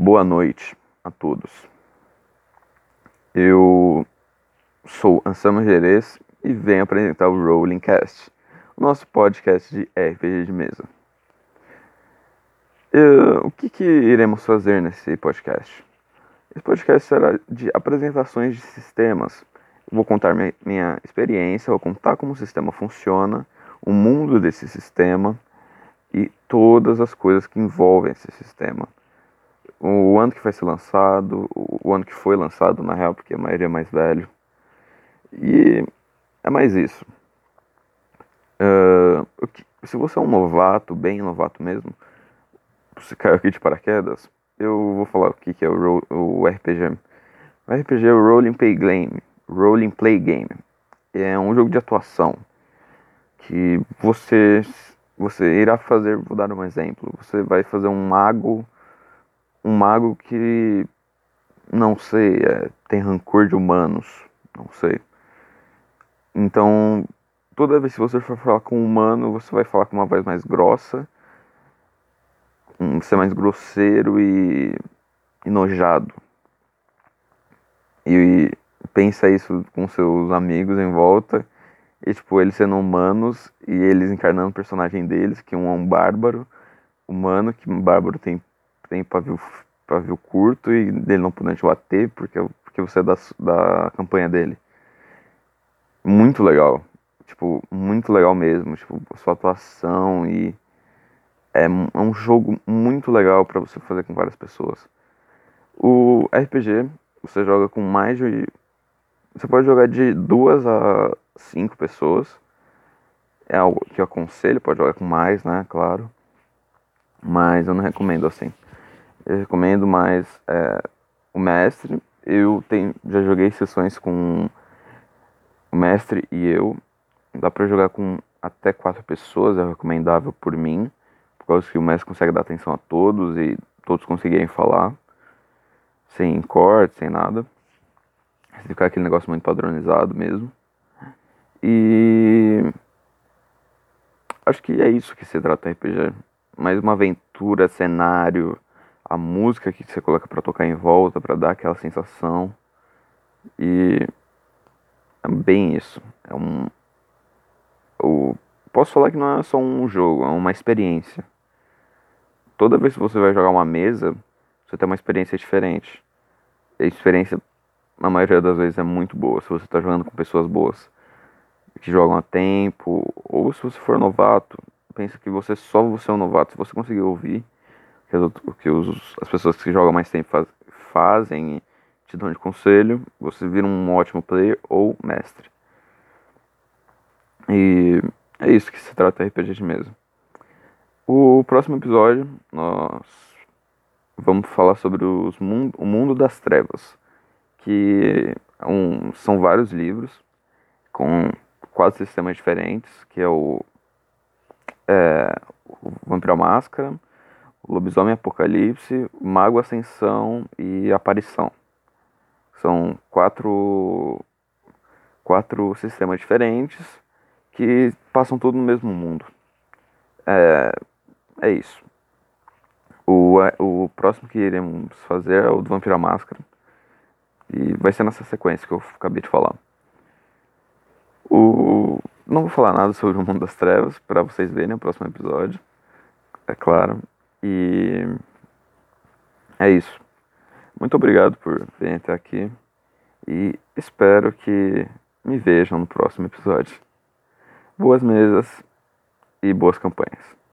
Boa noite a todos. Eu sou Anselmo Gerês e venho apresentar o Rolling Cast, o nosso podcast de RPG de mesa. Eu, o que, que iremos fazer nesse podcast? Esse podcast será de apresentações de sistemas. Eu vou contar minha, minha experiência, vou contar como o sistema funciona, o mundo desse sistema e todas as coisas que envolvem esse sistema. O ano que vai ser lançado, o ano que foi lançado, na real, porque a maioria é mais velho. E é mais isso. Uh, se você é um novato, bem novato mesmo, você caiu aqui de paraquedas, eu vou falar o que, que é o, o RPG. O RPG é o Rolling Play Game. Rolling Play Game. É um jogo de atuação que você você irá fazer, vou dar um exemplo, você vai fazer um mago, um mago que, não sei, é, tem rancor de humanos, não sei. Então, toda vez que você for falar com um humano, você vai falar com uma voz mais grossa, um, ser mais grosseiro e enojado. E, e pensa isso com seus amigos em volta e, tipo, eles sendo humanos e eles encarnando o personagem deles, que um é um bárbaro humano, que um bárbaro tem, tem pavio, pavio curto e dele não podendo te bater porque, porque você é da, da campanha dele. Muito legal. Tipo, muito legal mesmo. Tipo, sua atuação e. É, é um jogo muito legal para você fazer com várias pessoas. O RPG, você joga com mais de. Você pode jogar de duas a cinco pessoas. É algo que eu aconselho, pode jogar com mais, né? Claro. Mas eu não recomendo assim. Eu recomendo mais é, o mestre. Eu tenho, já joguei sessões com o mestre e eu. Dá pra jogar com até quatro pessoas, é recomendável por mim. Por causa que o mestre consegue dar atenção a todos e todos conseguirem falar. Sem corte, sem nada. Ficar aquele negócio muito padronizado mesmo. E acho que é isso que se trata RPG. Mais uma aventura, cenário, a música que você coloca para tocar em volta, para dar aquela sensação. E é bem isso. É um eu posso falar que não é só um jogo, é uma experiência. Toda vez que você vai jogar uma mesa, você tem uma experiência diferente. E a experiência, na maioria das vezes, é muito boa se você está jogando com pessoas boas que jogam há tempo, ou se você for novato, pensa que você só você é um novato. Se você conseguir ouvir o que os, as pessoas que jogam mais tempo faz, fazem te dão de conselho, você vira um ótimo player ou mestre. E é isso que se trata RPG de mesa. O próximo episódio nós vamos falar sobre os mundo, o mundo das trevas, que é um, são vários livros com quatro sistemas diferentes, que é o, é, o Vampiro Máscara, o Lobisomem Apocalipse, o Mago Ascensão e Aparição. São quatro, quatro sistemas diferentes que passam tudo no mesmo mundo. É, é isso. O, o próximo que iremos fazer é o do Vampiro Máscara. E vai ser nessa sequência que eu acabei de falar. O... Não vou falar nada sobre o Mundo das Trevas, para vocês verem no próximo episódio, é claro. E é isso. Muito obrigado por virem até aqui e espero que me vejam no próximo episódio. Boas mesas e boas campanhas.